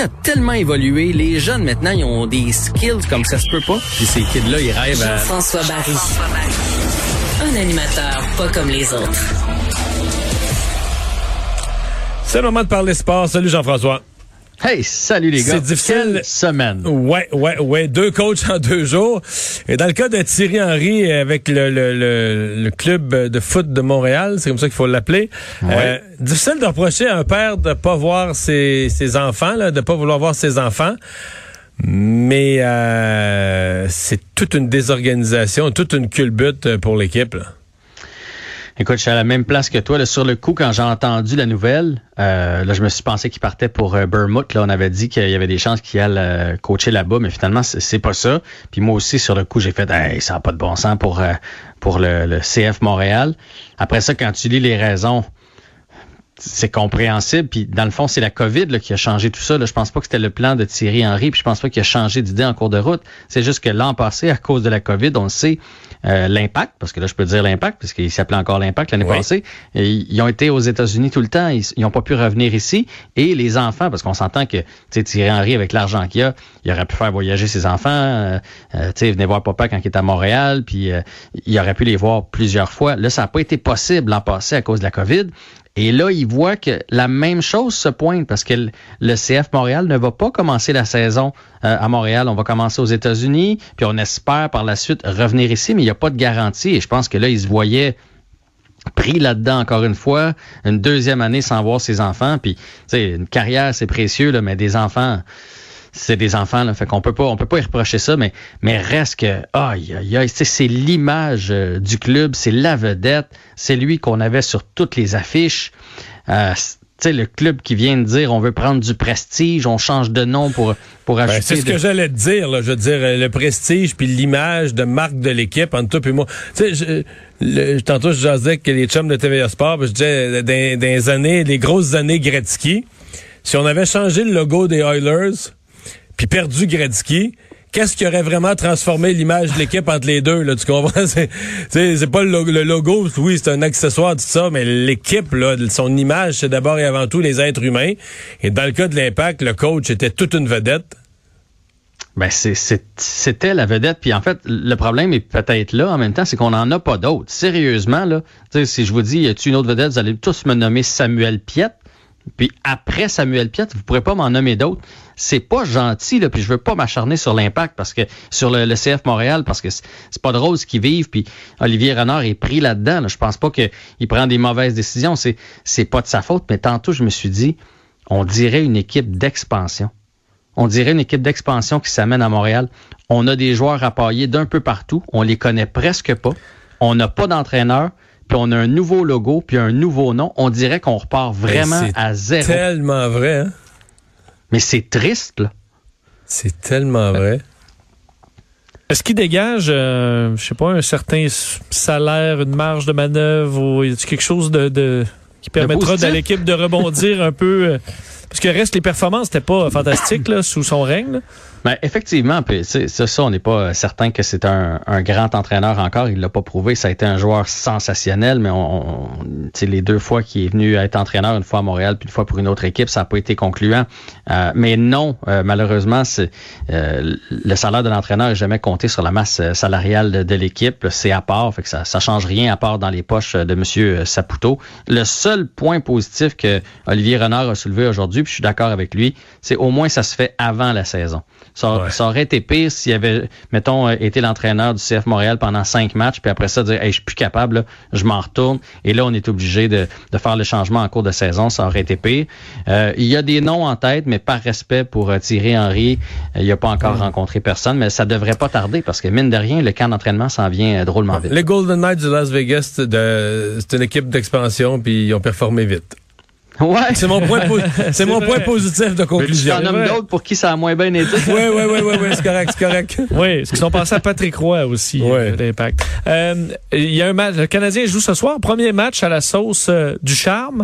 a tellement évolué. Les jeunes, maintenant, ils ont des skills comme ça se peut pas. Puis ces kids-là, ils rêvent à... François Barry. Un animateur pas comme les autres. C'est le moment de parler sport. Salut Jean-François. Hey, salut les gars. C'est difficile. Quelle semaine. Ouais, ouais, ouais. Deux coachs en deux jours. Et dans le cas de Thierry Henry avec le, le, le, le club de foot de Montréal, c'est comme ça qu'il faut l'appeler. Euh, difficile de reprocher à un père de pas voir ses, ses enfants, là, de pas vouloir voir ses enfants. Mais euh, c'est toute une désorganisation, toute une culbute pour l'équipe. là. Écoute, je suis à la même place que toi. Là, sur le coup, quand j'ai entendu la nouvelle, euh, là, je me suis pensé qu'il partait pour euh, Bournemouth. Là, on avait dit qu'il y avait des chances qu'il allait euh, coacher là-bas, mais finalement, c'est c'est pas ça. Puis moi aussi, sur le coup, j'ai fait, hey, ça n'a pas de bon sens pour euh, pour le, le CF Montréal. Après ça, quand tu lis les raisons, c'est compréhensible. Puis dans le fond, c'est la COVID là, qui a changé tout ça. Là. Je pense pas que c'était le plan de Thierry Henry. Puis je pense pas qu'il a changé d'idée en cours de route. C'est juste que l'an passé, à cause de la COVID, on le sait, euh, l'impact, parce que là, je peux dire l'impact, parce qu'il s'appelait encore l'impact l'année Oui. passée. Et ils ont été aux États-Unis tout le temps. Ils n'ont pas pu revenir ici. Et les enfants, parce qu'on s'entend que tu sais, Thierry Henry, avec l'argent qu'il a, il aurait pu faire voyager ses enfants. Euh, euh, tu sais, venez voir papa quand il est à Montréal. Puis euh, il aurait pu les voir plusieurs fois. Là, ça n'a pas été possible l'an passé à cause de la COVID. Et là, il voit que la même chose se pointe parce que le- CF Montréal ne va pas commencer la saison euh, à Montréal. On va commencer aux États-Unis, puis on espère par la suite revenir ici, mais il n'y a pas de garantie. Et je pense que là, il se voyait pris là-dedans encore une fois, une deuxième année sans voir ses enfants. Puis, tu sais, une carrière, c'est précieux, là, mais des enfants, c'est des enfants, là. Fait qu'on peut pas, on peut pas y reprocher ça, mais, mais reste que, aïe, aïe, aïe, c'est l'image euh, du club, c'est la vedette, c'est lui qu'on avait sur toutes les affiches. Euh, c- tu sais, le club qui vient de dire on veut prendre du prestige, on change de nom pour, pour Ben, ajouter. c'est ce de- que j'allais te dire, là. Je veux dire, euh, le prestige puis l'image de marque de l'équipe entre toi et moi. Tu sais, je- tantôt, je jasais que les chums de TVA Sport, puis je disais, euh, dans, dans les années, les grosses années Gretzky, si on avait changé le logo des Oilers, puis perdu Gretzky, qu'est-ce qui aurait vraiment transformé l'image de l'équipe entre les deux, là, tu comprends? C'est, pas le logo, oui, c'est un accessoire, tout ça, mais l'équipe, là, son image, c'est d'abord et avant tout les êtres humains. Et dans le cas de l'impact, le coach était toute une vedette. Ben c'était la vedette. Puis en fait, le problème est peut-être là en même temps, c'est qu'on n'en a pas d'autres. Sérieusement, là, si je vous dis, y a-tu une autre vedette, vous allez tous me nommer Samuel Piette. Puis après Samuel Piette, vous pourrez pas m'en nommer d'autres. C'est pas gentil, là, puis je veux pas m'acharner sur l'impact parce que sur le, le CF Montréal, parce que c'est pas drôle ce qu'ils vivent. Puis Olivier Renard est pris là-dedans. là. Je pense pas qu'il prend des mauvaises décisions. C'est c'est pas de sa faute. Mais tantôt, je me suis dit, on dirait une équipe d'expansion. On dirait une équipe d'expansion qui s'amène à Montréal. On a des joueurs à pailler d'un peu partout. On les connaît presque pas. On n'a pas d'entraîneur. Puis on a un nouveau logo, puis un nouveau nom. On dirait qu'on repart vraiment Ben, c'est à zéro. Tellement vrai, hein? Mais c'est triste, là. C'est tellement vrai. Est-ce qu'il dégage, euh, je sais pas, un certain salaire, une marge de manœuvre ou y a quelque chose de, de- qui permettra à l'équipe de rebondir un peu? Parce que reste les performances n'étaient pas fantastiques là, sous son règne. Ben, effectivement, puis c'est ça, on n'est pas certain que c'est un, un grand entraîneur encore. Il l'a pas prouvé. Ça a été un joueur sensationnel, mais on, les deux fois qu'il est venu être entraîneur, une fois à Montréal, puis une fois pour une autre équipe, ça n'a pas été concluant. Euh, mais non, euh, malheureusement, c'est euh, le salaire de l'entraîneur n'est jamais compté sur la masse euh, salariale de, de l'équipe. C'est à part, fait que ça, ça change rien à part dans les poches de Monsieur Saputo. Le seul point positif que Olivier Renard a soulevé aujourd'hui, puis je suis d'accord avec lui, c'est au moins ça se fait avant la saison. Ça, Ouais. ça aurait été pire s'il avait, mettons, euh, été l'entraîneur du CF Montréal pendant cinq matchs, puis après ça, dire, hey, je suis plus capable, là, je m'en retourne. Et là, on est obligé de, de faire le changement en cours de saison. Ça aurait été pire. Euh, il y a des noms en tête, mais par respect pour euh, Thierry Henry, euh, il n'a pas encore rencontré personne, mais ça devrait pas tarder parce que, mine de rien, le camp d'entraînement s'en vient drôlement vite. Les Golden Knights de Las Vegas, de- c'est une équipe d'expansion, puis ils ont performé vite. Ouais. C'est mon point, po- c'est mon vrai. point positif de Tu conclusion. en nommes vrai. d'autres pour qui ça a moins bien été? Oui, oui, oui, oui, oui, c'est correct, c'est correct. Oui, ce qu'ils sont passés à Patrick Roy aussi, Ouais. euh, l'impact. Euh, Il y a un match, le Canadien joue ce soir, premier match à la sauce euh, du charme.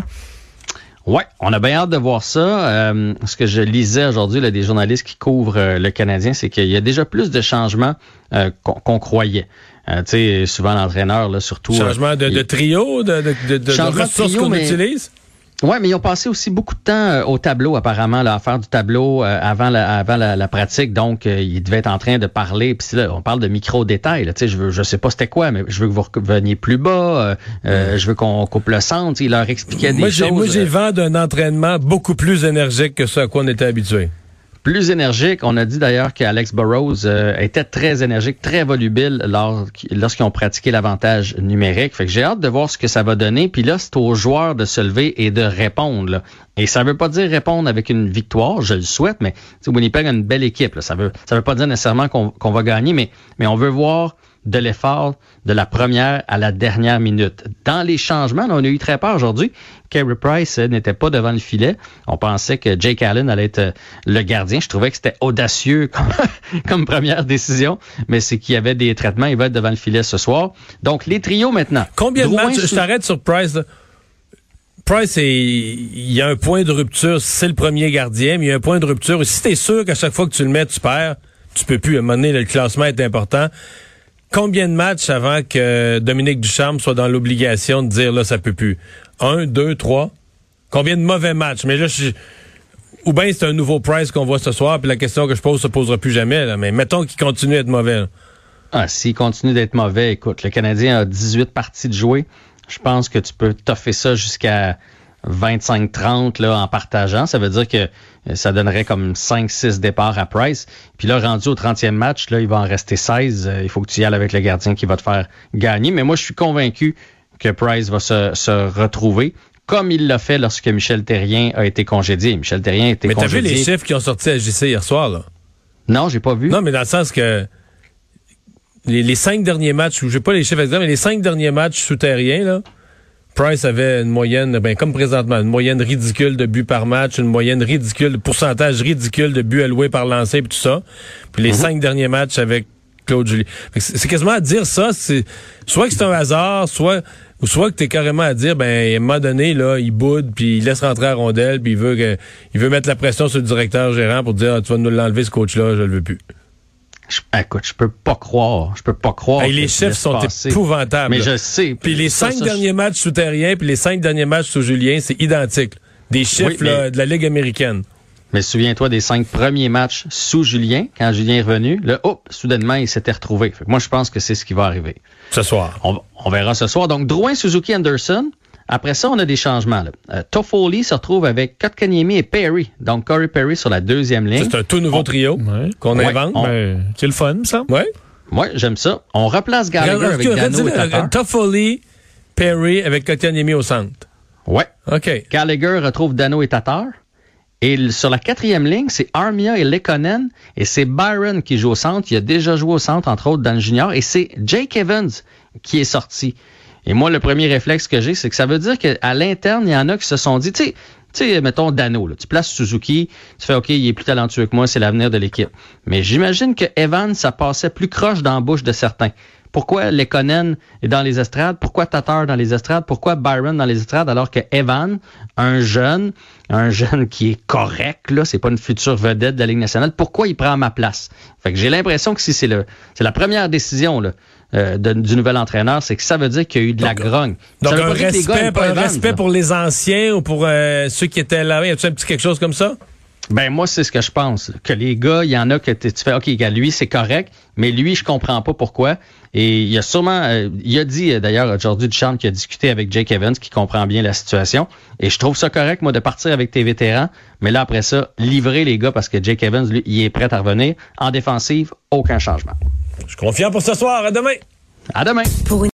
Ouais, on a bien hâte de voir ça. Euh, ce que je lisais aujourd'hui, là, des journalistes qui couvrent euh, le Canadien, c'est qu'il y a déjà plus de changements euh, qu'on croyait. Euh, tu sais, souvent l'entraîneur, là, surtout. Changement de, de il- trio, de, de, de, ressources qu'on mais- utilise? Ouais, mais ils ont passé aussi beaucoup de temps euh, au tableau, apparemment, là, à faire du tableau euh, avant, la, avant la, la pratique. Donc, euh, ils devaient être en train de parler. Puis là, on parle de micro-détails. Tu sais, je veux, je sais pas c'était quoi, mais je veux que vous reveniez plus bas. euh, Je veux qu'on coupe le centre. Ils leur expliquaient des Moi, choses. j'ai, moi, j'ai vent d'un entraînement beaucoup plus énergique que ce à quoi on était habitué. Plus énergique. On a dit d'ailleurs qu'Alex Burrows euh, était très énergique, très volubile lors, lorsqu'ils ont pratiqué l'avantage numérique. Fait que j'ai hâte de voir ce que ça va donner. Puis là, c'est aux joueurs de se lever et de répondre. Et ça veut pas dire répondre avec une victoire, je le souhaite, mais Winnipeg a une belle équipe. Là. Ça veut ça veut pas dire nécessairement qu'on qu'on va gagner, mais, mais on veut voir de l'effort de la première à la dernière minute. Dans les changements, là, on a eu très peur aujourd'hui. Carey Price euh, n'était pas devant le filet. On pensait que Jake Allen allait être euh, le gardien. Je trouvais que c'était audacieux comme, comme première décision, mais c'est qu'il y avait des traitements. Il va être devant le filet ce soir. Donc, les trios maintenant. Combien de matchs? Je t'arrête sur Price. là. Price, est- il y a un point de rupture. C'est le premier gardien, mais il y a un point de rupture. Si t'es sûr qu'à chaque fois que tu le mets, tu perds, tu peux plus. À un moment donné, le classement est important. Combien de matchs avant que Dominique Ducharme soit dans l'obligation de dire là, ça peut plus? Un, deux, trois? Combien de mauvais matchs? Mais là, je ou bien c'est un nouveau Price qu'on voit ce soir, puis la question que je pose se posera plus jamais. Là. Mais mettons qu'il continue à être mauvais. là. Ah, s'il continue d'être mauvais, écoute, le Canadien a 18 parties de jouer. Je pense que tu peux toffer ça jusqu'à 25-30 là, en partageant. Ça veut dire que ça donnerait comme 5-6 départs à Price. Puis là, rendu au 30e match, là, il va en rester 16. Euh, Il faut que tu y ailles avec le gardien qui va te faire gagner. Mais moi, je suis convaincu que Price va se, se retrouver comme il l'a fait lorsque Michel Terrien a été congédié. Michel Terrien a été Mais t'as vu congédié. les chiffres qui ont sorti à JC hier soir, là? Non, j'ai pas vu. Non, mais dans le sens que les, les cinq derniers matchs, ou j'ai pas les chiffres exacts, mais les cinq derniers matchs souterrains, là, Price avait une moyenne, ben, comme présentement, une moyenne ridicule de buts par match, une moyenne ridicule, pourcentage ridicule de buts alloués par lancé et tout ça. Puis les cinq derniers matchs avec Claude Julie. C'est quasiment à dire ça, c'est soit que c'est un hasard, soit ou soit que t'es carrément à dire, ben, à un moment donné, là, il boude, puis il laisse rentrer à rondelle, puis il veut que, il veut mettre la pression sur le directeur gérant pour dire, Ah, tu vas nous l'enlever, ce coach-là, je le veux plus. Je- écoute, je peux pas croire. Je peux pas croire. Hey, les chiffres sont passer. épouvantables. Mais je sais. Puis les Ça, cinq ça, derniers matchs sous Terrien, puis les cinq derniers matchs sous Julien, c'est identique. Des chiffres Oui, mais- là, de la Ligue américaine. Mais souviens-toi des cinq premiers matchs sous Julien, quand Julien est revenu, là, hop, soudainement, il s'était retrouvé. Fait que moi, je pense que c'est ce qui va arriver. Ce soir. On, on verra ce soir. Donc, Drouin, Suzuki, Anderson. Après ça, on a des changements. Là. Euh, Toffoli se retrouve avec Kotkaniemi et Perry. Donc, Corey Perry sur la deuxième ligne. C'est un tout nouveau On- trio Ouais. qu'on Ouais, invente. on- Ben, c'est le fun, ça. Ouais. Ouais, j'aime ça. On replace Gallagher avec Dano et Tatar. Toffoli, Perry avec Kotkaniemi au centre. Ouais. OK. Gallagher retrouve Dano et Tatar. Et sur la quatrième ligne, c'est Armia et Lekonen. Et c'est Byron qui joue au centre. Il a déjà joué au centre, entre autres, dans le junior. Et c'est Jake Evans qui est sorti. Et moi, le premier réflexe que j'ai, c'est que ça veut dire qu'à l'interne, il y en a qui se sont dit, tu sais, tu sais, mettons Dano, tu places Suzuki, tu fais OK, il est plus talentueux que moi, c'est l'avenir de l'équipe. Mais j'imagine que Evans, ça passait plus croche dans la bouche de certains. Pourquoi Lekonen est dans les estrades? Pourquoi Tatar dans les estrades? Pourquoi Byron dans les estrades? Alors que Evan, un jeune, un jeune qui est correct, là, c'est pas une future vedette de la Ligue nationale, pourquoi il prend ma place? Fait que j'ai l'impression que si c'est le, c'est la première décision, là, euh, de- du nouvel entraîneur, c'est que ça veut dire qu'il y a eu de la grogne. Donc un respect, un respect pour les anciens ou pour euh, ceux qui étaient là? Y a-tu un petit quelque chose comme ça? Ben moi c'est ce que je pense que les gars, il y en a que tu fais OK, gars, lui c'est correct, mais lui je comprends pas pourquoi et il y a sûrement euh, il a dit euh, d'ailleurs aujourd'hui Duchamp qui a discuté avec Jake Evans qui comprend bien la situation et je trouve ça correct moi de partir avec tes vétérans, mais là après ça, livrer les gars parce que Jake Evans lui il est prêt à revenir en défensive, aucun changement. Je suis confiant pour ce soir. À demain. À demain. Pour une